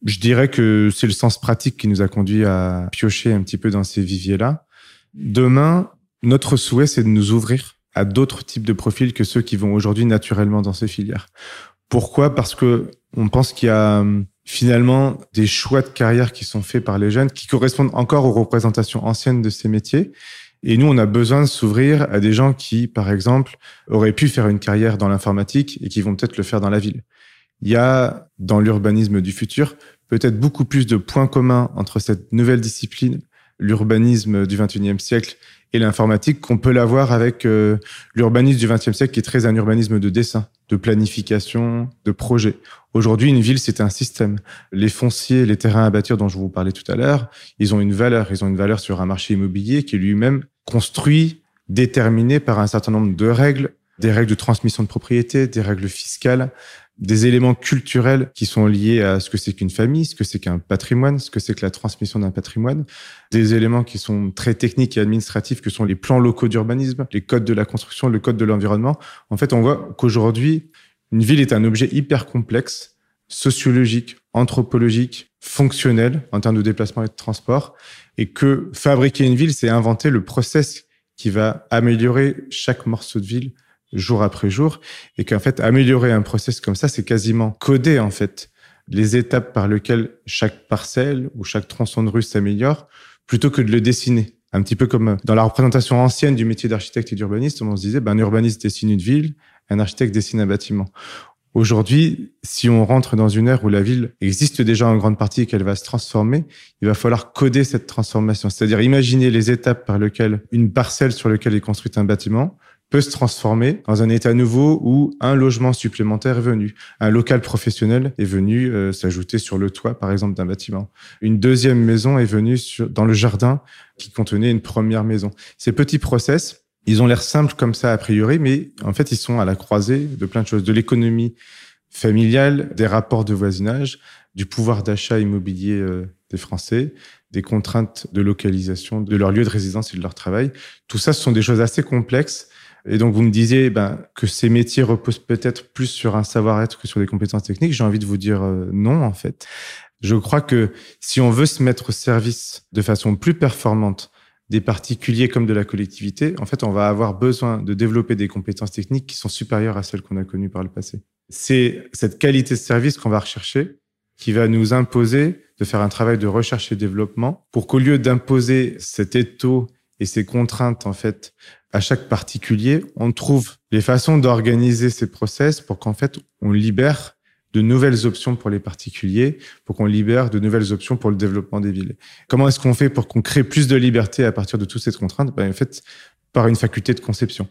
Speaker 2: Je dirais que c'est le sens pratique qui nous a conduit à piocher un petit peu dans ces viviers-là. Demain, notre souhait, c'est de nous ouvrir à d'autres types de profils que ceux qui vont aujourd'hui naturellement dans ces filières. Pourquoi? Parce que on pense qu'il y a hum, finalement des choix de carrière qui sont faits par les jeunes qui correspondent encore aux représentations anciennes de ces métiers. Et nous, on a besoin de s'ouvrir à des gens qui, par exemple, auraient pu faire une carrière dans l'informatique et qui vont peut-être le faire dans la ville. Il y a dans l'urbanisme du futur peut-être beaucoup plus de points communs entre cette nouvelle discipline, l'urbanisme du 21e siècle, et l'informatique qu'on peut l'avoir avec euh, l'urbanisme du 20e siècle qui est très un urbanisme de dessin, de planification, de projet. Aujourd'hui, une ville, c'est un système. Les fonciers, les terrains à bâtir dont je vous parlais tout à l'heure, ils ont une valeur. Ils ont une valeur sur un marché immobilier qui est lui-même construit, déterminé par un certain nombre de règles, des règles de transmission de propriété, des règles fiscales, des éléments culturels qui sont liés à ce que c'est qu'une famille, ce que c'est qu'un patrimoine, ce que c'est que la transmission d'un patrimoine, des éléments qui sont très techniques et administratifs que sont les plans locaux d'urbanisme, les codes de la construction, le code de l'environnement. En fait, on voit qu'aujourd'hui, une ville est un objet hyper complexe, sociologique, anthropologique, fonctionnel en termes de déplacement et de transport, et que fabriquer une ville, c'est inventer le process qui va améliorer chaque morceau de ville jour après jour et qu'en fait, améliorer un process comme ça, c'est quasiment coder, en fait, les étapes par lesquelles chaque parcelle ou chaque tronçon de rue s'améliore plutôt que de le dessiner. Un petit peu comme dans la représentation ancienne du métier d'architecte et d'urbaniste, on se disait, ben, un urbaniste dessine une ville, un architecte dessine un bâtiment. Aujourd'hui, si on rentre dans une ère où la ville existe déjà en grande partie et qu'elle va se transformer, il va falloir coder cette transformation. C'est-à-dire imaginer les étapes par lesquelles une parcelle sur laquelle est construit un bâtiment se transformer dans un état nouveau où un logement supplémentaire est venu, un local professionnel est venu euh, s'ajouter sur le toit, par exemple, d'un bâtiment. Une deuxième maison est venue dans le jardin qui contenait une première maison. Ces petits process, ils ont l'air simples comme ça a priori, mais en fait, ils sont à la croisée de plein de choses, de l'économie familiale, des rapports de voisinage, du pouvoir d'achat immobilier euh, des Français, des contraintes de localisation de leur lieu de résidence et de leur travail. Tout ça, ce sont des choses assez complexes. Et donc, vous me disiez ben, que ces métiers reposent peut-être plus sur un savoir-être que sur des compétences techniques. J'ai envie de vous dire euh, non, en fait. Je crois que si on veut se mettre au service de façon plus performante des particuliers comme de la collectivité, en fait, on va avoir besoin de développer des compétences techniques qui sont supérieures à celles qu'on a connues par le passé. C'est cette qualité de service qu'on va rechercher qui va nous imposer de faire un travail de recherche et développement pour qu'au lieu d'imposer cet étau et ces contraintes, en fait, à chaque particulier, on trouve les façons d'organiser ces process pour qu'en fait, on libère de nouvelles options pour les particuliers, pour qu'on libère de nouvelles options pour le développement des villes. Comment est-ce qu'on fait pour qu'on crée plus de liberté à partir de toutes ces contraintes? Ben, En fait, par une faculté de conception.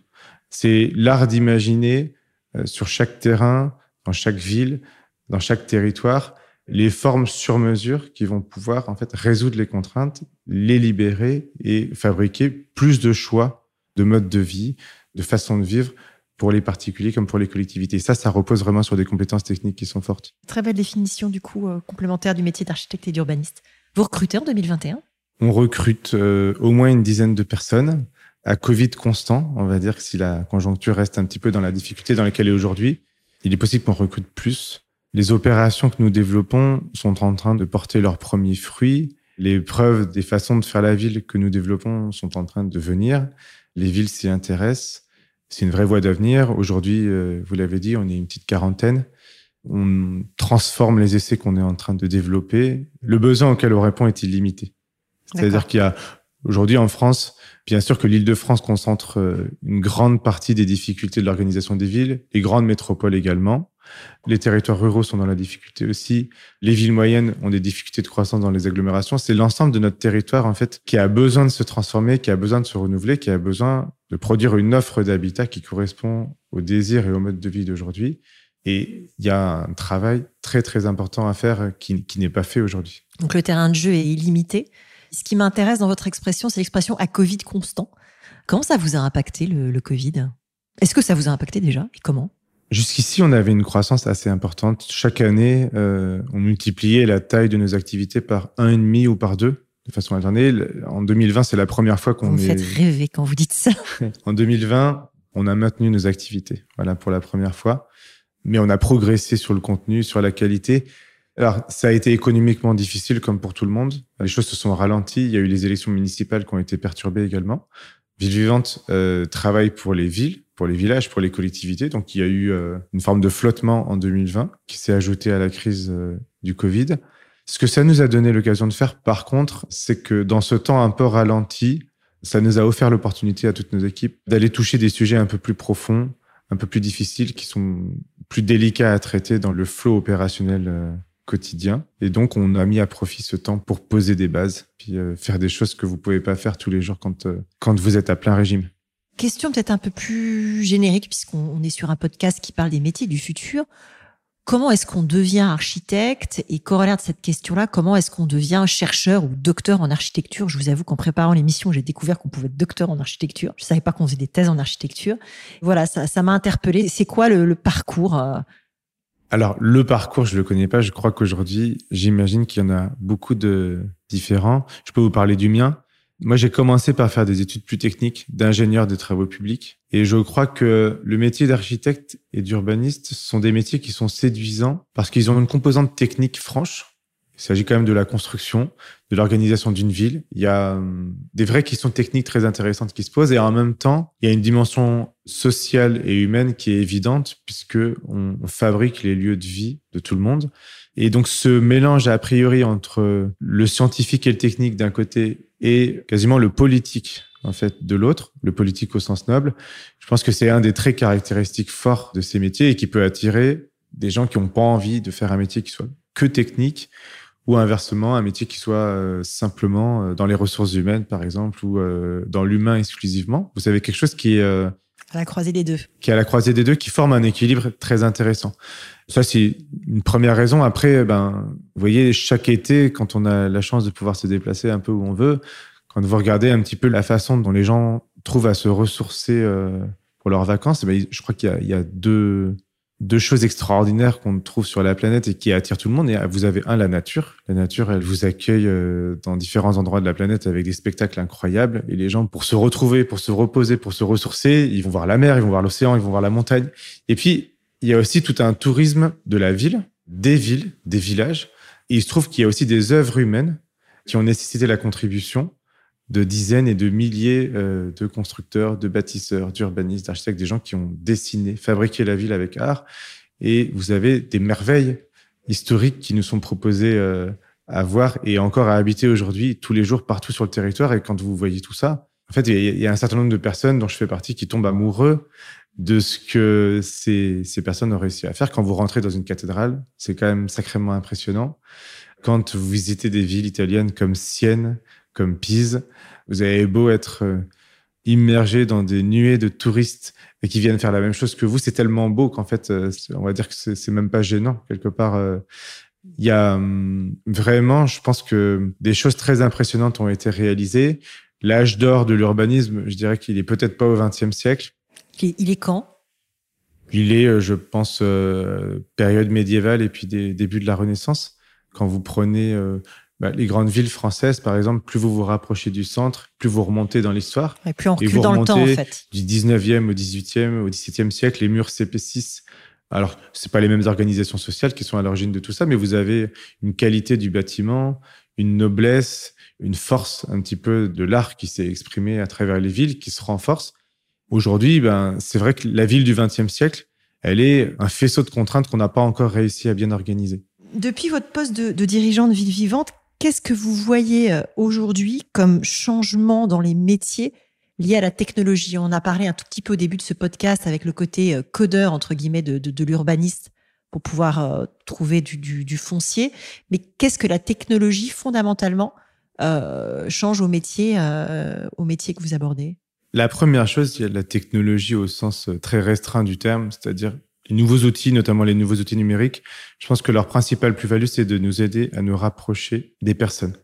Speaker 2: C'est l'art d'imaginer euh, sur chaque terrain, dans chaque ville, dans chaque territoire, les formes sur mesure qui vont pouvoir en fait résoudre les contraintes, les libérer et fabriquer plus de choix de modes de vie, de façon de vivre pour les particuliers comme pour les collectivités. Ça, ça repose vraiment sur des compétences techniques qui sont fortes.
Speaker 1: Très belle définition du coup euh, complémentaire du métier d'architecte et d'urbaniste. Vous recrutez en 2021
Speaker 2: On recrute euh, au moins une dizaine de personnes à Covid constant. On va dire que si la conjoncture reste un petit peu dans la difficulté dans laquelle elle est aujourd'hui, il est possible qu'on recrute plus. Les opérations que nous développons sont en train de porter leurs premiers fruits. Les preuves des façons de faire la ville que nous développons sont en train de venir. Les villes s'y intéressent c'est une vraie voie d'avenir. Aujourd'hui, euh, vous l'avez dit, on est une petite quarantaine. On transforme les essais qu'on est en train de développer. Le besoin auquel on répond est illimité. C'est-à-dire qu'il y a aujourd'hui en France, bien sûr que l'Île-de-France concentre euh, une grande partie des difficultés de l'organisation des villes, les grandes métropoles également. Les territoires ruraux sont dans la difficulté aussi. Les villes moyennes ont des difficultés de croissance dans les agglomérations. C'est l'ensemble de notre territoire, en fait, qui a besoin de se transformer, qui a besoin de se renouveler, qui a besoin de produire une offre d'habitat qui correspond aux désirs et aux modes de vie d'aujourd'hui. Et il y a un travail très, très important à faire qui, n'est pas fait aujourd'hui.
Speaker 1: Donc le terrain de jeu est illimité. Ce qui m'intéresse dans votre expression, c'est l'expression à Covid constant. Comment ça vous a impacté le, le Covid? Est-ce que ça vous a impacté déjà? Et comment?
Speaker 2: Jusqu'ici, on avait une croissance assez importante. Chaque année, euh, on multipliait la taille de nos activités par un et demi ou par deux de façon alternée. En 2020, c'est la première fois qu'on
Speaker 1: vous
Speaker 2: est...
Speaker 1: faites rêver quand vous dites ça.
Speaker 2: en 2020, on a maintenu nos activités. Voilà, pour la première fois. Mais on a progressé sur le contenu, sur la qualité. Alors, ça a été économiquement difficile, comme pour tout le monde. Les choses se sont ralenties. Il y a eu les élections municipales qui ont été perturbées également. Ville Vivante euh, travaille pour les villes, pour les villages, pour les collectivités. Donc, il y a eu euh, une forme de flottement en 2020 qui s'est ajouté à la crise euh, du Covid. Ce que ça nous a donné l'occasion de faire, par contre, c'est que dans ce temps un peu ralenti, ça nous a offert l'opportunité à toutes nos équipes d'aller toucher des sujets un peu plus profonds, un peu plus difficiles, qui sont plus délicats à traiter dans le flot opérationnel quotidien. Et donc, on a mis à profit ce temps pour poser des bases, puis euh, faire des choses que vous pouvez pas faire tous les jours quand, euh, quand vous êtes à plein régime.
Speaker 1: Question peut-être un peu plus générique, puisqu'on est sur un podcast qui parle des métiers du futur. Comment est-ce qu'on devient architecte Et corollaire de cette question-là, comment est-ce qu'on devient chercheur ou docteur en architecture? Je vous avoue qu'en préparant l'émission, j'ai découvert qu'on pouvait être docteur en architecture. Je savais pas qu'on faisait des thèses en architecture. Voilà, ça m'a interpellé. C'est quoi le, le parcours euh,
Speaker 2: alors, le parcours, je le connais pas. Je crois qu'aujourd'hui, j'imagine qu'il y en a beaucoup de différents. Je peux vous parler du mien? Moi, j'ai commencé par faire des études plus techniques d'ingénieur des travaux publics. Et je crois que le métier d'architecte et d'urbaniste sont des métiers qui sont séduisants parce qu'ils ont une composante technique franche Il s'agit quand même de la construction, de l'organisation d'une ville. Il y a hum, des vraies questions techniques très intéressantes qui se posent et en même temps, il y a une dimension sociale et humaine qui est évidente puisque on, fabrique les lieux de vie de tout le monde. Et donc ce mélange a priori entre le scientifique et le technique d'un côté et quasiment le politique en fait de l'autre, le politique au sens noble. Je pense que c'est un des traits caractéristiques forts de ces métiers et qui peut attirer des gens qui n'ont pas envie de faire un métier qui soit que technique ou inversement un métier qui soit euh, simplement euh, dans les ressources humaines par exemple ou euh, dans l'humain exclusivement. Vous avez quelque chose qui est à
Speaker 1: la croisée des deux.
Speaker 2: Qui est à la croisée des deux, qui forme un équilibre très intéressant. Ça, c'est une première raison. Après, ben, vous voyez, chaque été, quand on a la chance de pouvoir se déplacer un peu où on veut, quand vous regardez un petit peu la façon dont les gens trouvent à se ressourcer pour leurs vacances, ben, je crois qu'il y, y a, deux, deux choses extraordinaires qu'on trouve sur la planète et qui attirent tout le monde. Et vous avez un, la nature. La nature, elle vous accueille euh, dans différents endroits de la planète avec des spectacles incroyables. Et les gens, pour se retrouver, pour se reposer, pour se ressourcer, ils vont voir la mer, ils vont voir l'océan, ils vont voir la montagne. Et puis, il y a aussi tout un tourisme de la ville, des villes, des villages. Et il se trouve qu'il y a aussi des œuvres humaines qui ont nécessité la contribution de dizaines et de milliers euh, de constructeurs, de bâtisseurs, d'urbanistes, d'architectes, des gens qui ont dessiné, fabriqué la ville avec art. Et vous avez des merveilles historiques qui nous sont proposées euh, à voir et encore à habiter aujourd'hui tous les jours partout sur le territoire. Et quand vous voyez tout ça, en fait, il y, a un certain nombre de personnes dont je fais partie qui tombent amoureux de ce que ces, ces personnes ont réussi à faire. Quand vous rentrez dans une cathédrale, c'est quand même sacrément impressionnant. Quand vous visitez des villes italiennes comme Sienne, comme Pise. Vous avez beau être euh, immergé dans des nuées de touristes et qui viennent faire la même chose que vous, c'est tellement beau qu'en fait, euh, on va dire que c'est même pas gênant quelque part. Euh. Il y a hum, vraiment, je pense que des choses très impressionnantes ont été réalisées. L'âge d'or de l'urbanisme, je dirais qu'il est peut-être pas au XXe siècle.
Speaker 1: Il est quand?
Speaker 2: Il est, je pense, période médiévale et puis des, début de la Renaissance. Quand vous prenez bah, les grandes villes françaises, par exemple, plus vous vous rapprochez du centre, plus vous remontez dans l'histoire.
Speaker 1: Et plus on recule dans le temps, en fait.
Speaker 2: Du 19e au 18e, au 17e siècle, les murs CP6. Alors, c'est pas les mêmes organisations sociales qui sont à l'origine de tout ça, mais vous avez une qualité du bâtiment, une noblesse, une force un petit peu de l'art qui s'est exprimé à travers les villes, qui se renforce. Aujourd'hui, ben, c'est vrai que la ville du 20e siècle, elle est un faisceau de contraintes qu'on n'a pas encore réussi à bien organiser.
Speaker 1: Depuis votre poste de, de dirigeant de ville vivante, Qu'est-ce que vous voyez euh, aujourd'hui comme changement dans les métiers liés à la technologie? On a parlé un tout petit peu au début de ce podcast avec le côté euh, codeur, entre guillemets, de, l'urbaniste pour pouvoir euh, trouver du, foncier. Mais qu'est-ce que la technologie, fondamentalement, change au métier, au métier que vous abordez?
Speaker 2: La première chose, il y a la technologie au sens très restreint du terme, c'est-à-dire les nouveaux outils, notamment les nouveaux outils numériques, je pense que leur principale plus-value, c'est de nous aider à nous rapprocher des personnes,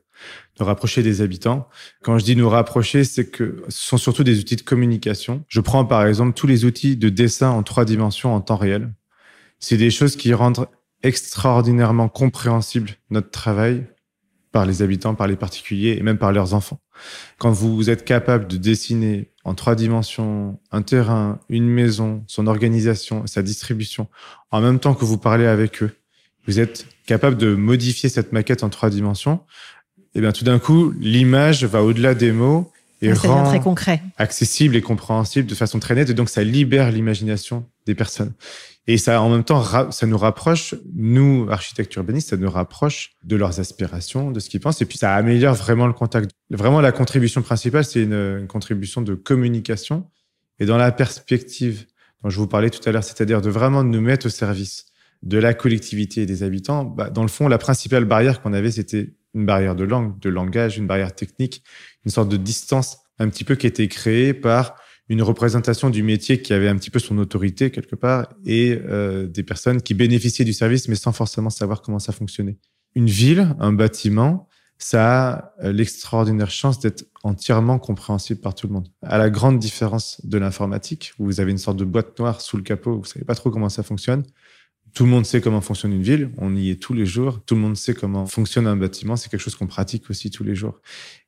Speaker 2: nous rapprocher des habitants. Quand je dis nous rapprocher, c'est que ce sont surtout des outils de communication. Je prends par exemple tous les outils de dessin en trois dimensions en temps réel. C'est des choses qui rendent extraordinairement compréhensible notre travail par les habitants, par les particuliers et même par leurs enfants. Quand vous êtes capable de dessiner en trois dimensions un terrain, une maison, son organisation, sa distribution, en même temps que vous parlez avec eux, vous êtes capable de modifier cette maquette en trois dimensions, et eh bien tout d'un coup, l'image va au-delà des mots et rend
Speaker 1: très concret.
Speaker 2: accessible et compréhensible de façon très nette, et donc ça libère l'imagination des personnes. Et ça, en même temps, ça nous rapproche, nous, architectes urbanistes, ça nous rapproche de leurs aspirations, de ce qu'ils pensent. Et puis, ça améliore vraiment le contact. Vraiment, la contribution principale, c'est une, contribution de communication. Et dans la perspective dont je vous parlais tout à l'heure, c'est-à-dire de vraiment nous mettre au service de la collectivité et des habitants, bah, dans le fond, la principale barrière qu'on avait, c'était une barrière de langue, de langage, une barrière technique, une sorte de distance un petit peu qui était créée par une représentation du métier qui avait un petit peu son autorité quelque part et euh, des personnes qui bénéficiaient du service mais sans forcément savoir comment ça fonctionnait. Une ville, un bâtiment, ça a euh, l'extraordinaire chance d'être entièrement compréhensible par tout le monde. À la grande différence de l'informatique, où vous avez une sorte de boîte noire sous le capot, vous savez pas trop comment ça fonctionne. Tout le monde sait comment fonctionne une ville, on y est tous les jours. Tout le monde sait comment fonctionne un bâtiment, c'est quelque chose qu'on pratique aussi tous les jours.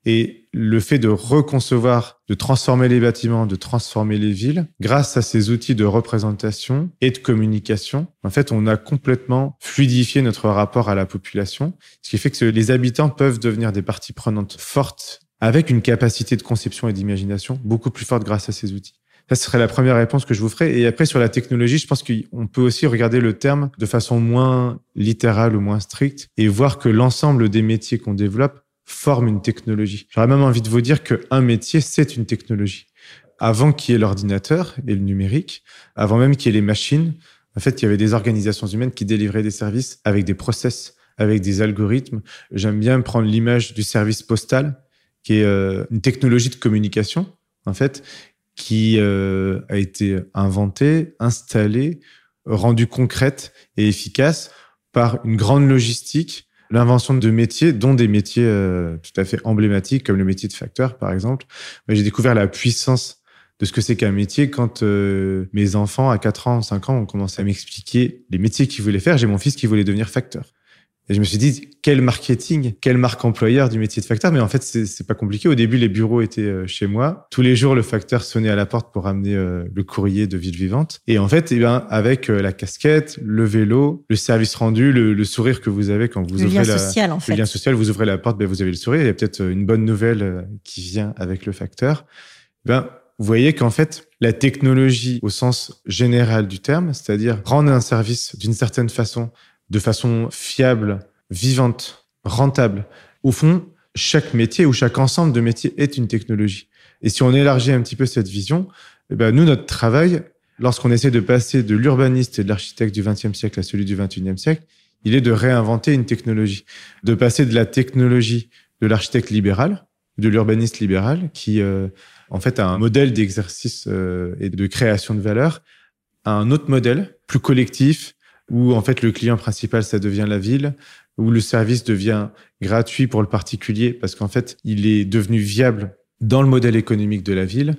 Speaker 2: Et le fait de reconcevoir, de transformer les bâtiments, de transformer les villes, grâce à ces outils de représentation et de communication, en fait, on a complètement fluidifié notre rapport à la population, ce qui fait que les habitants peuvent devenir des parties prenantes fortes avec une capacité de conception et d'imagination beaucoup plus forte grâce à ces outils. Ça, serait la première réponse que je vous ferai. Et après, sur la technologie, je pense qu'on peut aussi regarder le terme de façon moins littérale ou moins stricte et voir que l'ensemble des métiers qu'on développe forment une technologie. J'aurais même envie de vous dire qu'un métier, c'est une technologie. Avant qu'il y ait l'ordinateur et le numérique, avant même qu'il y ait les machines, en fait, il y avait des organisations humaines qui délivraient des services avec des process, avec des algorithmes. J'aime bien prendre l'image du service postal, qui est euh, une technologie de communication, en fait, qui euh, a été inventée, installée, rendue concrète et efficace par une grande logistique, l'invention de métiers, dont des métiers euh, tout à fait emblématiques, comme le métier de facteur, par exemple. J'ai découvert la puissance de ce que c'est qu'un métier quand euh, mes enfants, à 4 ans, 5 ans, ont commencé à m'expliquer les métiers qu'ils voulaient faire. J'ai mon fils qui voulait devenir facteur. Et je me suis dit, quel marketing, quelle marque employeur du métier de facteur. Mais en fait, c'est pas compliqué. Au début, les bureaux étaient euh, chez moi. Tous les jours, le facteur sonnait à la porte pour amener euh, le courrier de Ville Vivante. Et en fait, eh bien, avec euh, la casquette, le vélo, le service rendu, le, sourire que vous avez quand vous
Speaker 1: le
Speaker 2: ouvrez
Speaker 1: lien social, en fait.
Speaker 2: le lien social, vous ouvrez la porte, ben, vous avez le sourire. Il y a peut-être une bonne nouvelle qui vient avec le facteur. Ben, vous voyez qu'en fait, la technologie au sens général du terme, c'est-à-dire rendre un service d'une certaine façon de façon fiable, vivante, rentable. Au fond, chaque métier ou chaque ensemble de métiers est une technologie. Et si on élargit un petit peu cette vision, eh ben nous, notre travail, lorsqu'on essaie de passer de l'urbaniste et de l'architecte du XXe siècle à celui du XXIe siècle, il est de réinventer une technologie, de passer de la technologie de l'architecte libéral, de l'urbaniste libéral, qui euh, en fait a un modèle d'exercice euh, et de création de valeur, à un autre modèle plus collectif, où en fait le client principal ça devient la ville, où le service devient gratuit pour le particulier parce qu'en fait il est devenu viable dans le modèle économique de la ville,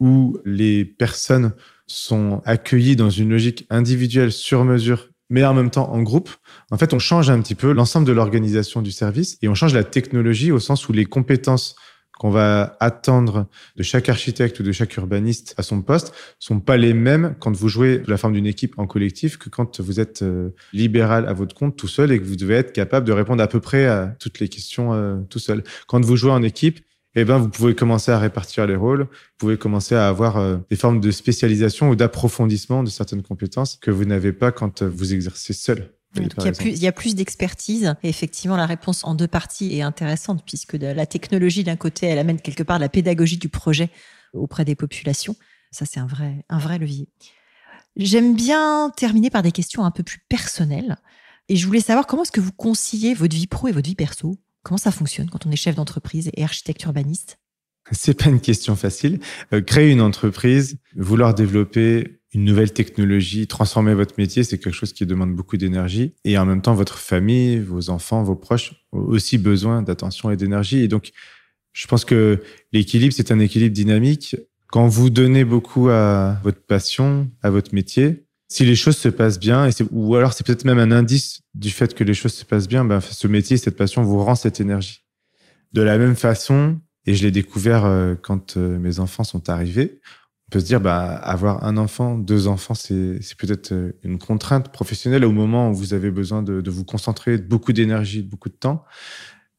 Speaker 2: où les personnes sont accueillies dans une logique individuelle sur mesure mais en même temps en groupe. En fait, on change un petit peu l'ensemble de l'organisation du service et on change la technologie au sens où les compétences qu'on va attendre de chaque architecte ou de chaque urbaniste à son poste sont pas les mêmes quand vous jouez la forme d'une équipe en collectif que quand vous êtes euh, libéral à votre compte tout seul et que vous devez être capable de répondre à peu près à toutes les questions euh, tout seul. Quand vous jouez en équipe, eh ben, vous pouvez commencer à répartir les rôles, vous pouvez commencer à avoir euh, des formes de spécialisation ou d'approfondissement de certaines compétences que vous n'avez pas quand vous exercez seul
Speaker 1: il, y a plus, d'expertise. Et effectivement, la réponse en deux parties est intéressante puisque la technologie, d'un côté, elle amène quelque part la pédagogie du projet auprès des populations. Ça, c'est un vrai, un vrai levier. J'aime bien terminer par des questions un peu plus personnelles. Et je voulais savoir comment est-ce que vous conciliez votre vie pro et votre vie perso? Comment ça fonctionne quand on est chef d'entreprise et architecte urbaniste?
Speaker 2: C'est pas une question facile. Euh, créer une entreprise, vouloir développer une nouvelle technologie, transformer votre métier, c'est quelque chose qui demande beaucoup d'énergie. Et en même temps, votre famille, vos enfants, vos proches ont aussi besoin d'attention et d'énergie. Et donc, je pense que l'équilibre, c'est un équilibre dynamique. Quand vous donnez beaucoup à votre passion, à votre métier, si les choses se passent bien, et ou alors c'est peut-être même un indice du fait que les choses se passent bien, ben, ce métier, cette passion vous rend cette énergie. De la même façon, et je l'ai découvert euh, quand euh, mes enfants sont arrivés, on peut se dire, bah, avoir un enfant, deux enfants, c'est peut-être euh, une contrainte professionnelle au moment où vous avez besoin de, vous concentrer, beaucoup d'énergie, beaucoup de temps.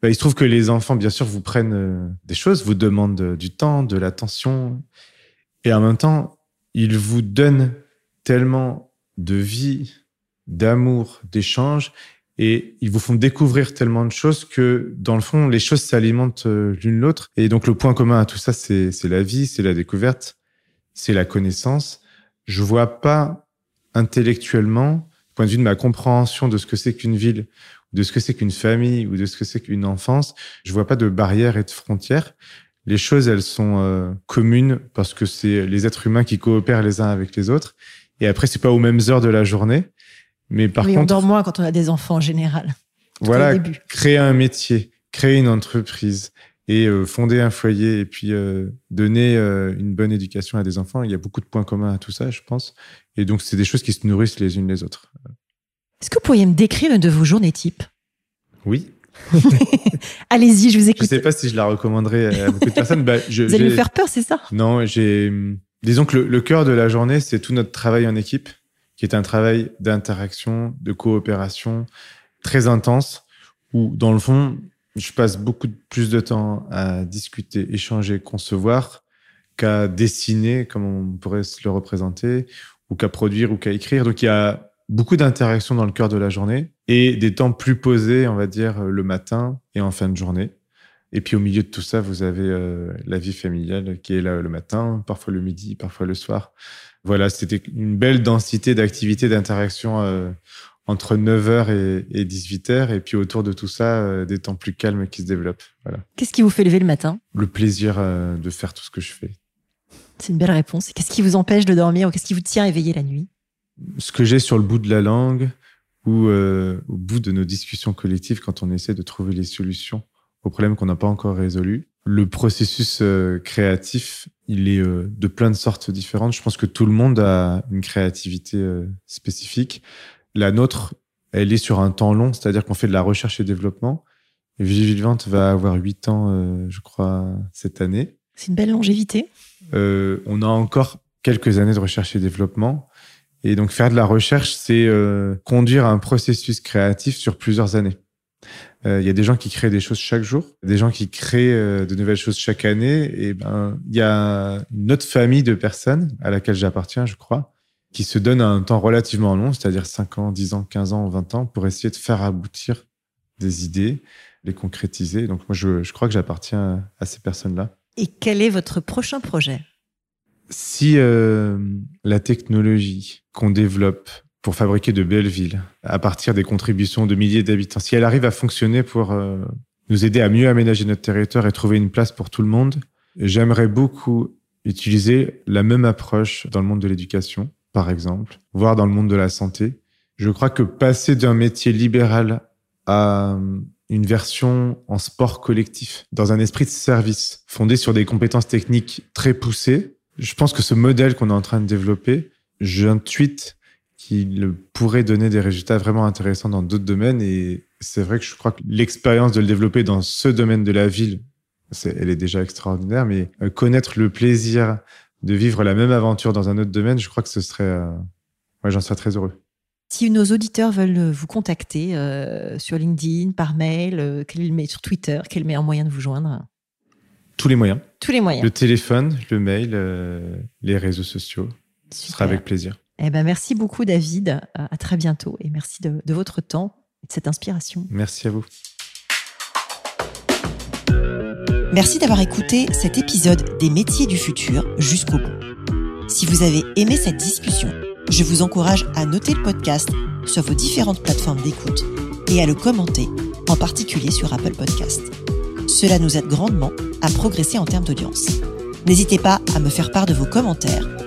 Speaker 2: Bah, il se trouve que les enfants, bien sûr, vous prennent des choses, vous demandent du temps, de l'attention. Et en même temps, ils vous donnent tellement de vie, d'amour, d'échange, et ils vous font découvrir tellement de choses que, dans le fond, les choses s'alimentent l'une l'autre. Et donc, le point commun à tout ça, c'est la vie, c'est la découverte c'est la connaissance. Je vois pas intellectuellement, point de vue de ma compréhension de ce que c'est qu'une ville, de ce que c'est qu'une famille ou de ce que c'est qu'une enfance, je vois pas de barrières et de frontières. Les choses, elles sont euh, communes parce que c'est les êtres humains qui coopèrent les uns avec les autres. Et après, c'est pas aux mêmes heures de la journée. Mais par contre.
Speaker 1: on dort moins quand on a des enfants en général.
Speaker 2: Voilà. Créer un métier, créer une entreprise, et euh, fonder un foyer et puis euh, donner euh, une bonne éducation à des enfants, il y a beaucoup de points communs à tout ça, je pense. Et donc, c'est des choses qui se nourrissent les unes les autres.
Speaker 1: Est-ce que vous pourriez me décrire une de vos journées type
Speaker 2: Oui.
Speaker 1: Allez-y, je vous écoute.
Speaker 2: Je sais pas si je la recommanderais à beaucoup de personnes. Bah, je,
Speaker 1: vous allez me faire peur, c'est ça?
Speaker 2: Non, j'ai. Disons que le, le cœur de la journée, c'est tout notre travail en équipe, qui est un travail d'interaction, de coopération très intense, où dans le fond, je passe beaucoup plus de temps à discuter, échanger, concevoir, qu'à dessiner, comme on pourrait se le représenter, ou qu'à produire ou qu'à écrire. Donc il y a beaucoup d'interactions dans le cœur de la journée et des temps plus posés, on va dire, le matin et en fin de journée. Et puis au milieu de tout ça, vous avez euh, la vie familiale qui est là le matin, parfois le midi, parfois le soir. Voilà, c'était une belle densité d'activités, d'interactions euh, entre 9h et, et 18h. Et puis autour de tout ça, euh, des temps plus calmes qui se développent. Voilà.
Speaker 1: Qu'est-ce qui vous fait lever le matin?
Speaker 2: Le plaisir euh, de faire tout ce que je fais.
Speaker 1: C'est une belle réponse. Qu'est-ce qui vous empêche de dormir ou qu'est-ce qui vous tient éveillé la nuit?
Speaker 2: Ce que j'ai sur le bout de la langue ou au bout de nos discussions collectives quand on essaie de trouver les solutions aux problèmes qu'on n'a pas encore résolus. Le processus créatif, il est euh, de plein de sortes différentes. Je pense que tout le monde a une créativité euh, spécifique. La nôtre, elle est sur un temps long, c'est-à-dire qu'on fait de la recherche et développement. Et Vigilante va avoir 8 ans, euh, je crois, cette année.
Speaker 1: C'est une belle longévité.
Speaker 2: On a encore quelques années de recherche et développement. Et donc faire de la recherche, c'est conduire un processus créatif sur plusieurs années. Euh, Il y a des gens qui créent des choses chaque jour, des gens qui créent euh, de nouvelles choses chaque année. Et ben, il y a une autre famille de personnes à laquelle j'appartiens, je crois, qui se donne un temps relativement long, c'est-à-dire 5 ans, 10 ans, 15 ans, 20 ans, pour essayer de faire aboutir des idées, les concrétiser. Donc moi, je, je crois que j'appartiens à ces personnes-là.
Speaker 1: Et quel est votre prochain projet?
Speaker 2: Si euh, la technologie qu'on développe pour fabriquer de belles villes, à partir des contributions de milliers d'habitants, si elle arrive à fonctionner pour euh, nous aider à mieux aménager notre territoire et trouver une place pour tout le monde, j'aimerais beaucoup utiliser la même approche dans le monde de l'éducation, par exemple, voire dans le monde de la santé. Je crois que passer d'un métier libéral à euh, une version en sport collectif, dans un esprit de service, fondé sur des compétences techniques très poussées, je pense que ce modèle qu'on est en train de développer, j'intuite qu'il pourrait donner des résultats vraiment intéressants dans d'autres domaines. Et c'est vrai que je crois que l'expérience de le développer dans ce domaine de la ville, elle est déjà extraordinaire, mais euh, connaître le plaisir de vivre la même aventure dans un autre domaine, je crois que ce serait... euh, ouais, j'en serais très heureux.
Speaker 1: Si nos auditeurs veulent vous contacter euh, sur LinkedIn, par mail, euh, sur Twitter, quel est le meilleur moyen de vous joindre?
Speaker 2: Tous les moyens.
Speaker 1: Tous les moyens.
Speaker 2: Le téléphone, le mail, euh, les réseaux sociaux. Ce sera
Speaker 1: Super.
Speaker 2: avec plaisir.
Speaker 1: Eh ben, merci beaucoup, David. Euh, À très bientôt et merci de, de votre temps et de cette inspiration.
Speaker 2: Merci à vous.
Speaker 1: Merci d'avoir écouté cet épisode des métiers du futur jusqu'au bout. Si vous avez aimé cette discussion, je vous encourage à noter le podcast sur vos différentes plateformes d'écoute et à le commenter, en particulier sur Apple Podcast. Cela nous aide grandement à progresser en termes d'audience. N'hésitez pas à me faire part de vos commentaires